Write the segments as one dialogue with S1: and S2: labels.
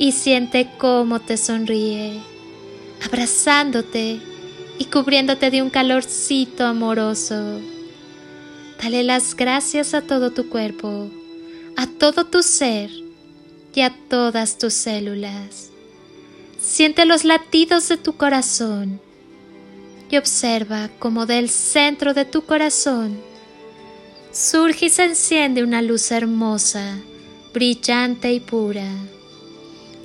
S1: y siente cómo te sonríe, abrazándote y cubriéndote de un calorcito amoroso. Dale las gracias a todo tu cuerpo, a todo tu ser y a todas tus células. Siente los latidos de tu corazón y observa cómo del centro de tu corazón surge y se enciende una luz hermosa, brillante y pura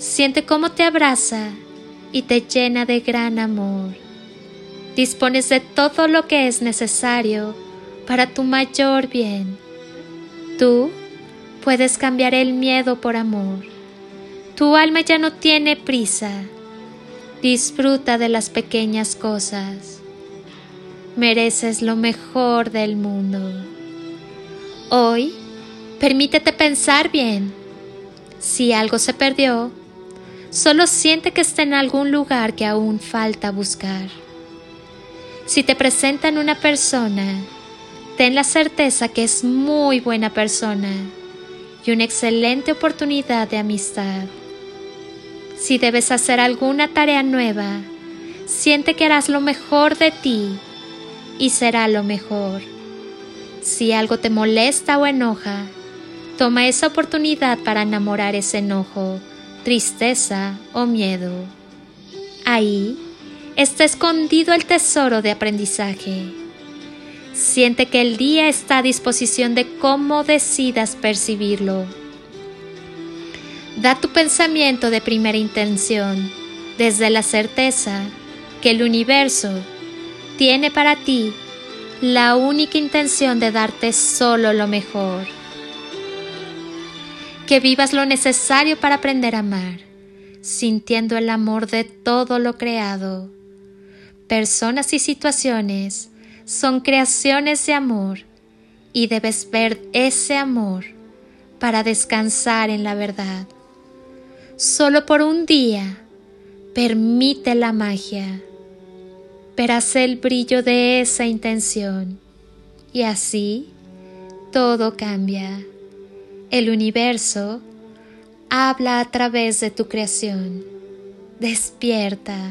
S1: Siente cómo te abraza y te llena de gran amor. Dispones de todo lo que es necesario para tu mayor bien. Tú puedes cambiar el miedo por amor. Tu alma ya no tiene prisa. Disfruta de las pequeñas cosas. Mereces lo mejor del mundo. Hoy, permítete pensar bien. Si algo se perdió, Solo siente que está en algún lugar que aún falta buscar. Si te presentan una persona, ten la certeza que es muy buena persona y una excelente oportunidad de amistad. Si debes hacer alguna tarea nueva, siente que harás lo mejor de ti y será lo mejor. Si algo te molesta o enoja, toma esa oportunidad para enamorar ese enojo tristeza o miedo. Ahí está escondido el tesoro de aprendizaje. Siente que el día está a disposición de cómo decidas percibirlo. Da tu pensamiento de primera intención desde la certeza que el universo tiene para ti la única intención de darte solo lo mejor que vivas lo necesario para aprender a amar, sintiendo el amor de todo lo creado. Personas y situaciones son creaciones de amor y debes ver ese amor para descansar en la verdad. Solo por un día permite la magia. Verás el brillo de esa intención y así todo cambia. El universo habla a través de tu creación. Despierta.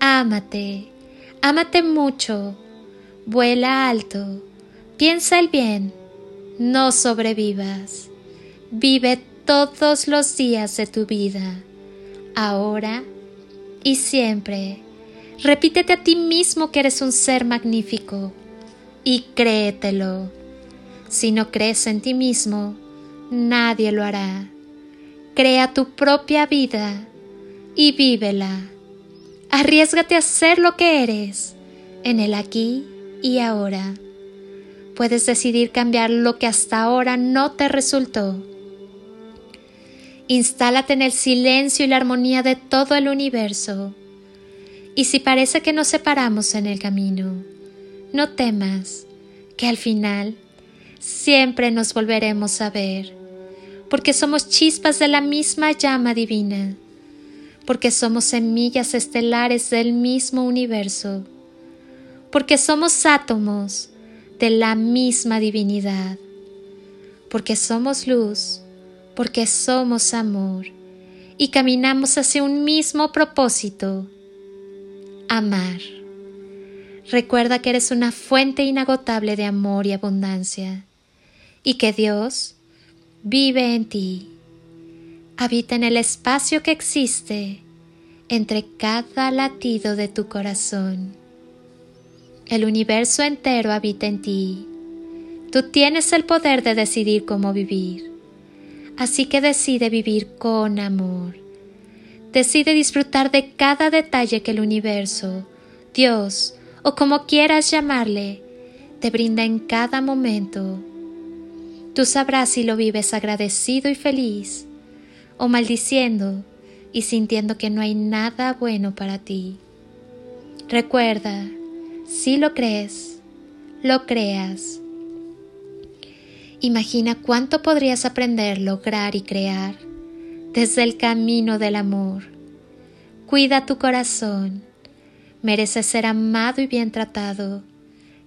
S1: Ámate. Ámate mucho. Vuela alto. Piensa el bien. No sobrevivas. Vive todos los días de tu vida. Ahora y siempre. Repítete a ti mismo que eres un ser magnífico y créetelo. Si no crees en ti mismo, nadie lo hará. Crea tu propia vida y vívela. Arriesgate a ser lo que eres en el aquí y ahora. Puedes decidir cambiar lo que hasta ahora no te resultó. Instálate en el silencio y la armonía de todo el universo. Y si parece que nos separamos en el camino, no temas, que al final siempre nos volveremos a ver, porque somos chispas de la misma llama divina. porque somos semillas estelares del mismo universo, porque somos átomos de la misma divinidad, porque somos luz, porque somos amor y caminamos hacia un mismo propósito, amar. Recuerda que eres una fuente inagotable de amor y abundancia y que Dios vive en ti. Habita en el espacio que existe entre cada latido de tu corazón. El universo entero habita en ti. Tú tienes el poder de decidir cómo vivir. Así que decide vivir con amor. Decide disfrutar de cada detalle que el universo, Dios o como quieras llamarle, te brinda en cada momento. Tú sabrás si lo vives agradecido y feliz, o maldiciendo y sintiendo que no hay nada bueno para ti. Recuerda, si lo crees, lo creas. Imagina cuánto podrías aprender, lograr y crear desde el camino del amor. Cuida tu corazón mereces ser amado y bien tratado,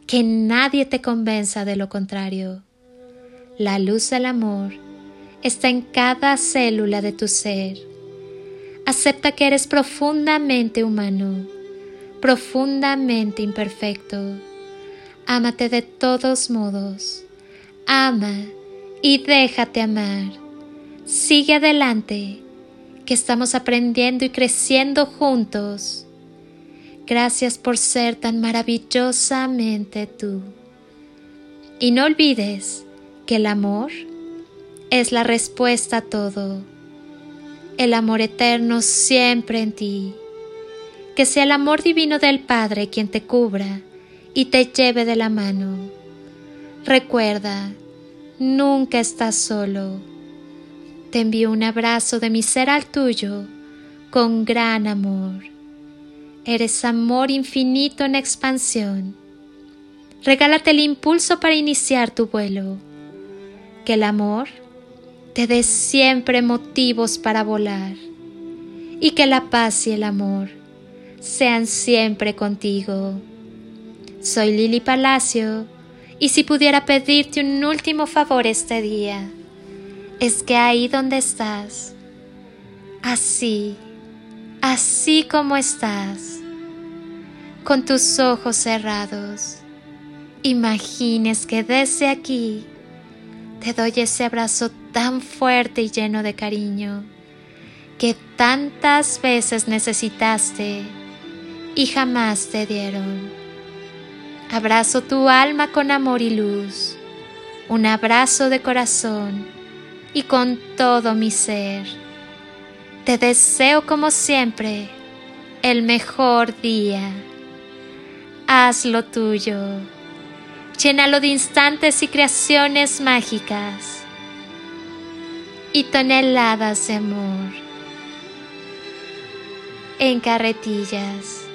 S1: que nadie te convenza de lo contrario. La luz del amor está en cada célula de tu ser. Acepta que eres profundamente humano, profundamente imperfecto. Ámate de todos modos. Ama y déjate amar. Sigue adelante, que estamos aprendiendo y creciendo juntos Gracias por ser tan maravillosamente tú. Y no olvides que el amor es la respuesta a todo. El amor eterno siempre en ti. Que sea el amor divino del Padre quien te cubra y te lleve de la mano. Recuerda, nunca estás solo. Te envío un abrazo de mi ser al tuyo con gran amor. Eres amor infinito en expansión. Regálate el impulso para iniciar tu vuelo. Que el amor te dé siempre motivos para volar. Y que la paz y el amor sean siempre contigo. Soy Lili Palacio y si pudiera pedirte un último favor este día, es que ahí donde estás, así, así como estás, con tus ojos cerrados, imagines que desde aquí te doy ese abrazo tan fuerte y lleno de cariño que tantas veces necesitaste y jamás te dieron. Abrazo tu alma con amor y luz, un abrazo de corazón y con todo mi ser. Te deseo como siempre el mejor día. Hazlo tuyo. Llénalo de instantes y creaciones mágicas y toneladas de amor en carretillas.